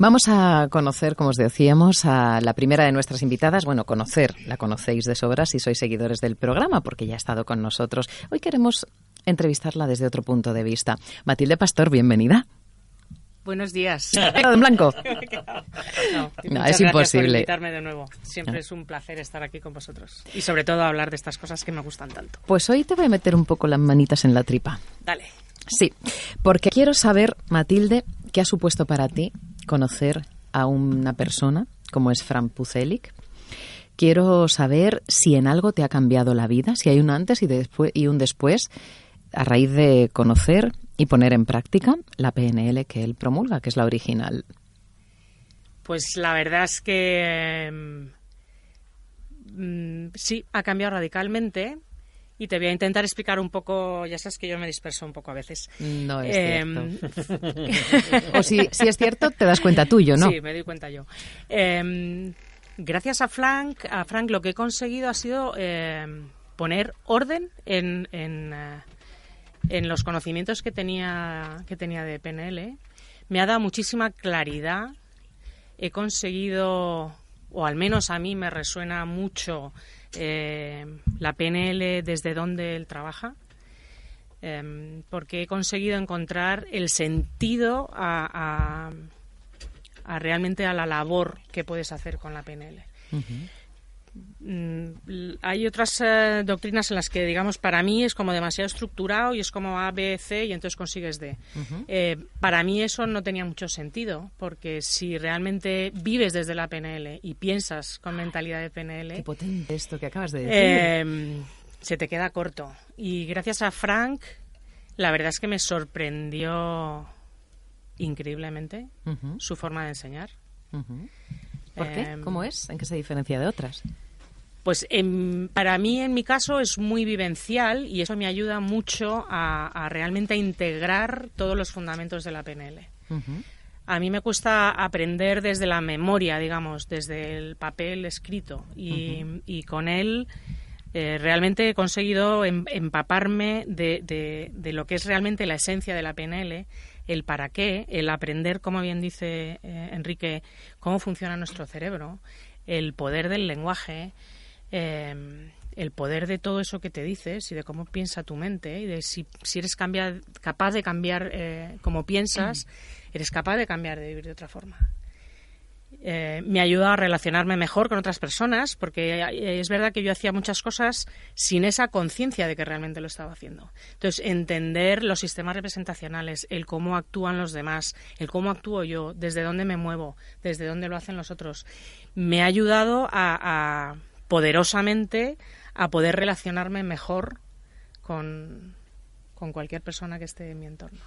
Vamos a conocer, como os decíamos, a la primera de nuestras invitadas. Bueno, conocer, la conocéis de sobra si sois seguidores del programa, porque ya ha estado con nosotros. Hoy queremos entrevistarla desde otro punto de vista. Matilde Pastor, bienvenida. Buenos días. en blanco. No, es gracias imposible. Por invitarme de nuevo. Siempre es un placer estar aquí con vosotros. Y sobre todo hablar de estas cosas que me gustan tanto. Pues hoy te voy a meter un poco las manitas en la tripa. Dale. Sí, porque quiero saber, Matilde, qué ha supuesto para ti conocer a una persona como es Fran Pucelik. Quiero saber si en algo te ha cambiado la vida, si hay un antes y, un después a raíz de conocer y poner en práctica la PNL que él promulga, que es la original. Pues la verdad es que mm, sí, ha cambiado radicalmente. Y te voy a intentar explicar un poco, ya sabes que yo me disperso un poco a veces. No es Em, cierto. o si, si es cierto, te das cuenta tuyo, ¿no? Sí, me doy cuenta yo. Eh, gracias a Frank, a Frank lo que he conseguido ha sido eh, poner orden en, en, eh, en los conocimientos que tenía, que tenía de PNL. Me ha dado muchísima claridad. He conseguido, o al menos a mí me resuena mucho eh, la PNL desde donde él trabaja. Em, porque he conseguido encontrar el sentido a, realmente a la labor que puedes hacer con la PNL. Hay otras eh, doctrinas en las que, digamos, para mí es como demasiado estructurado y es como A, B, C y entonces consigues D. Eh, para mí eso no tenía mucho sentido, porque si realmente vives desde la PNL y piensas con mentalidad de PNL, Qué potente esto que acabas de decir. eh, se te queda corto. Y gracias a Frank, la verdad es que me sorprendió increíblemente su forma de enseñar. ¿Por qué? Em, ¿Cómo es? ¿En qué se diferencia de otras? Pues en- para mí, en mi caso, es muy vivencial y eso me ayuda mucho a, a realmente integrar todos los fundamentos de la PNL. A mí me cuesta aprender desde la memoria, digamos, desde el papel escrito. Y, y con él eh, realmente he conseguido em- empaparme de, de- de lo que es realmente la esencia de la PNL, el para qué, el aprender, como bien dice eh, Enrique, cómo funciona nuestro cerebro, el poder del lenguaje. eh, el poder de todo eso que te dices y de cómo piensa tu mente y de si, si eres capaz de cambiar eh, cómo piensas, eres capaz de cambiar de vivir de otra forma. Eh, me ayuda a relacionarme mejor con otras personas porque eh, es verdad que yo hacía muchas cosas sin esa conciencia de que realmente lo estaba haciendo. Entonces, entender los sistemas representacionales, el cómo actúan los demás, el cómo actúo yo, desde dónde me muevo, desde dónde lo hacen los otros, me ha ayudado a, a poderosamente a poder relacionarme mejor con, con cualquier persona que esté en mi entorno.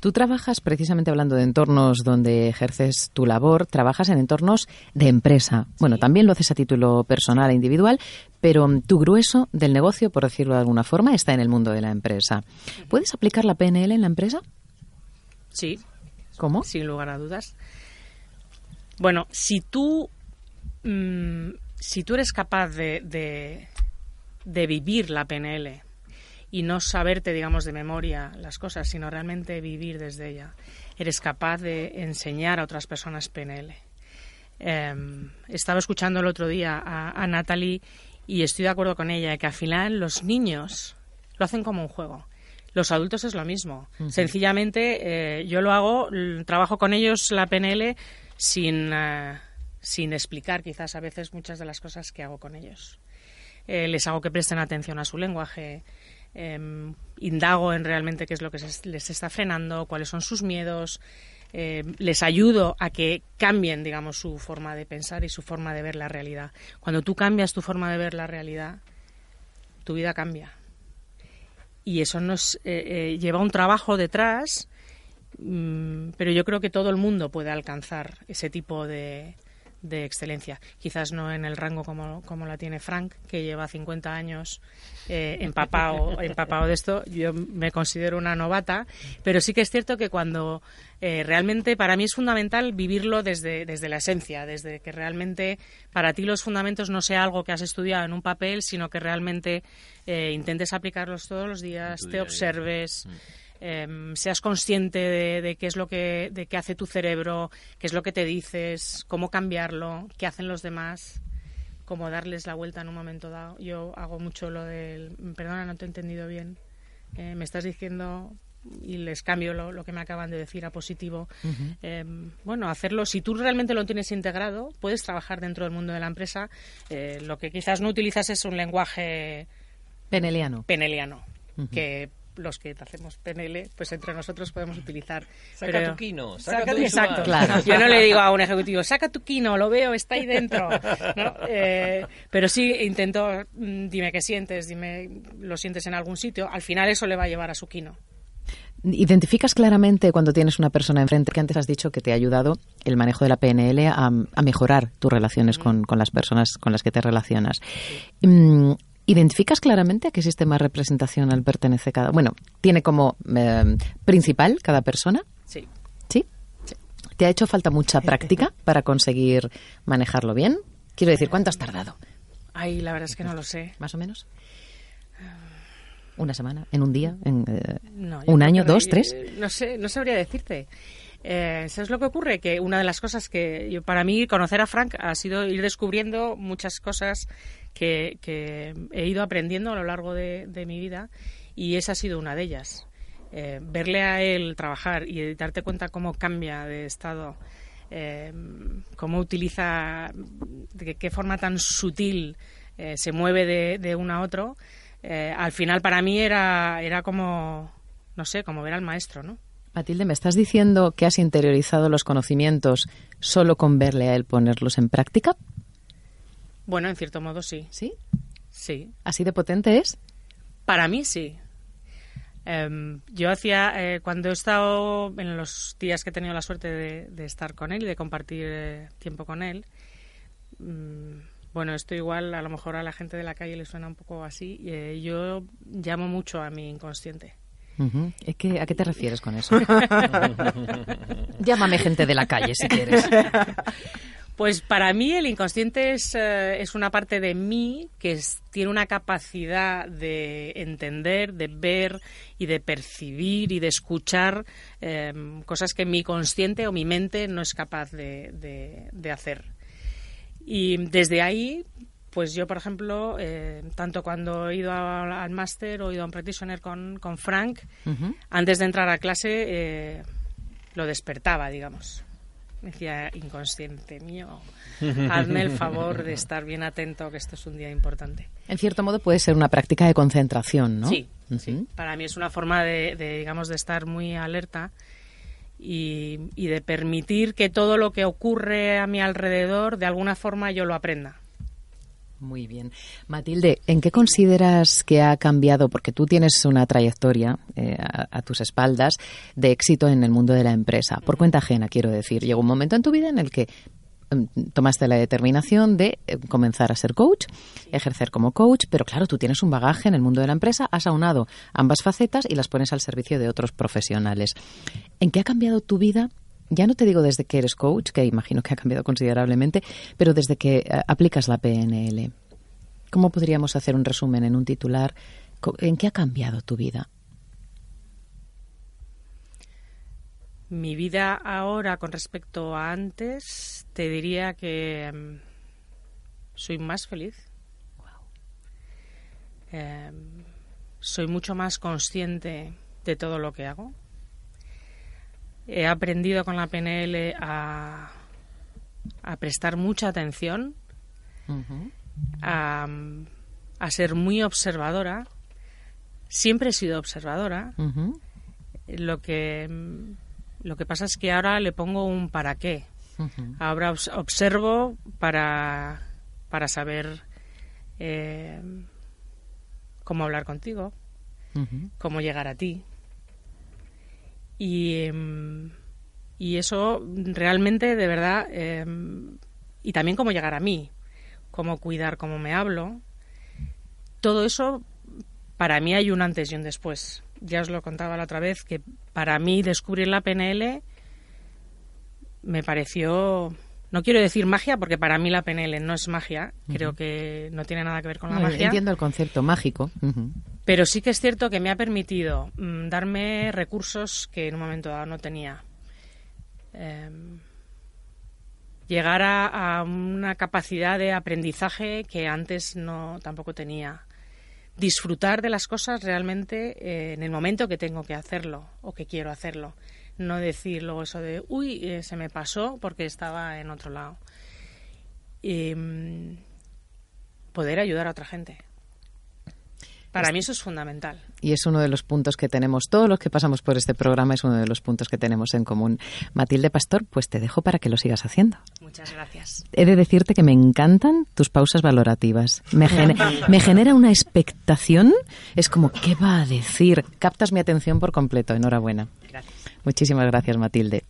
Tú trabajas, precisamente hablando de entornos donde ejerces tu labor, trabajas en entornos de empresa. Bueno, también lo haces a título personal e individual, pero mm, tu grueso del negocio, por decirlo de alguna forma, está en el mundo de la empresa. ¿Puedes aplicar la PNL en la empresa? Sí, ¿Cómo? sin lugar a dudas. Bueno, si tú, mm, si tú eres capaz de, de, de vivir la PNL y no saberte, digamos, de memoria las cosas, sino realmente vivir desde ella, eres capaz de enseñar a otras personas PNL. Eh, estaba escuchando el otro día a, a Natalie y estoy de acuerdo con ella que al final los niños lo hacen como un juego. Los adultos es lo mismo. Sencillamente, eh, yo lo hago, trabajo con ellos la PNL sin, eh, sin explicar quizás a veces muchas de las cosas que hago con ellos. Eh, les hago que presten atención a su lenguaje, eh, indago en realmente qué es lo que les está frenando, cuáles son sus miedos, eh, les ayudo a que cambien, digamos, su forma de pensar y su forma de ver la realidad. Cuando tú cambias tu forma de ver la realidad, tu vida cambia. Y eso nos eh, eh, lleva un trabajo detrás, mm, pero yo creo que todo el mundo puede alcanzar ese tipo de, de excelencia. Quizás no en el rango como, como la tiene Frank, que lleva 50 años eh, empapado, empapado de esto. Yo me considero una novata, pero sí que es cierto que cuando eh, realmente para mí es fundamental vivirlo desde, desde la esencia, desde que realmente para ti los fundamentos no sea algo que has estudiado en un papel, sino que realmente eh, intentes aplicarlos todos los días, te a día. Em, seas consciente de, qué es lo que de qué hace tu cerebro, qué es lo que te dices, cómo cambiarlo, qué hacen los demás, cómo darles la vuelta en un momento dado. Yo hago mucho lo del, perdona, no te he entendido bien. Eh, me estás diciendo y les cambio lo, que me acaban de decir a positivo. Em, bueno, hacerlo, si tú realmente lo tienes integrado, puedes trabajar dentro del mundo de la empresa. Eh, lo que quizás no utilizas es un lenguaje peneliano. Peneliano, que los que hacemos PNL, pues entre nosotros podemos utilizar. Saca tu kino, saca, tu Exacto, claro. Yo no le digo a un ejecutivo, saca tu kino, lo veo, está ahí dentro. Eh, pero sí intento, mm, dime qué sientes, dime, lo sientes en algún sitio. Al final eso le va a llevar a su kino. ¿Identificas claramente cuando tienes una persona enfrente que antes has dicho que te ha ayudado el manejo de la PNL a, mejorar tus relaciones con, las personas con las que te relacionas? ¿Identificas claramente a qué sistema de representación pertenece cada? Bueno, ¿tiene como eh, principal cada persona? Sí. ¿Sí? ¿Te ha hecho falta mucha práctica para conseguir manejarlo bien? Quiero decir, ¿cuánto has tardado? Ay, la verdad es que no lo sé. ¿Más o menos? ¿Una semana? ¿En un día? ¿En eh, un año? ¿Dos? ¿Tres? No sé, no sabría decirte. Eh, ¿Sabes lo que ocurre? Que una de las cosas que yo, para mí conocer a Frank ha sido ir descubriendo muchas cosas que, he ido aprendiendo a lo largo de, mi vida y esa ha sido una de ellas. Eh, verle a él trabajar y darte cuenta cómo cambia de estado, cómo utiliza, de qué forma tan sutil se mueve de, de uno a otro, eh, al final para mí era, era como, no sé, como ver al maestro, ¿no? Matilde, ¿me estás diciendo que has interiorizado los conocimientos solo con verle a él ponerlos en práctica? Bueno, en cierto modo sí. ¿Sí? Sí. ¿Así de potente es? Para mí sí. Em, yo hacía, eh, cuando he estado en los días que he tenido la suerte de, estar con él y de compartir eh, tiempo con él, mm, bueno, esto igual a lo mejor a la gente de la calle le suena un poco así. Eh, yo llamo mucho a mi inconsciente. ¿Es que, ¿A qué te refieres con eso? Llámame gente de la calle si quieres. Pues para mí el inconsciente es, eh, es una parte de mí que tiene una capacidad de entender, de ver y de percibir y de escuchar em, cosas que mi consciente o mi mente no es capaz de, de hacer. Y desde ahí, pues yo, por ejemplo, eh, tanto cuando he ido al máster o he ido a un practitioner con, con Frank, antes de entrar a clase eh, lo despertaba, digamos. Me decía, inconsciente mío, hazme el favor de estar bien atento, que esto es un día importante. En cierto modo puede ser una práctica de concentración, ¿no? Sí, sí. Para mí es una forma de, de, digamos, de estar muy alerta y, de permitir que todo lo que ocurre a mi alrededor de alguna forma yo lo aprenda. Muy bien. Matilde, ¿en qué consideras que ha cambiado? Porque tú tienes una trayectoria eh, a, tus espaldas de éxito en el mundo de la empresa. Por cuenta ajena, quiero decir. Llegó un momento en tu vida en el que Em, tomaste la determinación de em, comenzar a ser coach, ejercer como coach, pero claro, tú tienes un bagaje en el mundo de la empresa, has aunado ambas facetas y las pones al servicio de otros profesionales. ¿En qué ha cambiado tu vida? Ya no te digo desde que eres coach, que imagino que ha cambiado considerablemente, pero desde que eh, aplicas la PNL. ¿Cómo podríamos hacer un resumen en un titular? ¿En qué ha cambiado tu vida? Mi vida ahora con respecto a antes, te diría que mm, soy más feliz. Em, soy mucho más consciente de todo lo que hago. He aprendido con la PNL a, prestar mucha atención, a, ser muy observadora. Siempre he sido observadora. Lo que lo que pasa es que ahora le pongo un para qué. Ahora observo para, para saber eh, cómo hablar contigo, cómo llegar a ti. Y, em, y eso realmente, de verdad, em, y también cómo llegar a mí, cómo cuidar cómo me hablo. Todo eso, para mí hay un antes y un después ya os lo contaba la otra vez, que para mí descubrir la PNL me pareció, no quiero decir magia, porque para mí la PNL no es magia, creo que no tiene nada que ver con la magia. Entiendo el concepto mágico. Pero sí que es cierto que me ha permitido mm, darme recursos que en un momento dado no tenía. Em, llegar a, una capacidad de aprendizaje que antes no tampoco tenía. Disfrutar de las cosas realmente eh, en el momento que tengo que hacerlo o que quiero hacerlo. No decir luego eso de, uy, eh, se me pasó porque estaba en otro lado. Mm, poder ayudar a otra gente. Para mí eso es fundamental. Y es uno de los puntos que tenemos, todos los que pasamos por este programa, es uno de los puntos que tenemos en común. Matilde Pastor, pues te dejo para que lo sigas haciendo. Muchas gracias. He de decirte que me encantan tus pausas valorativas. Me, me genera una expectación. Es como, ¿qué va a decir? Captas mi atención por completo. Enhorabuena. Gracias. Muchísimas gracias, Matilde.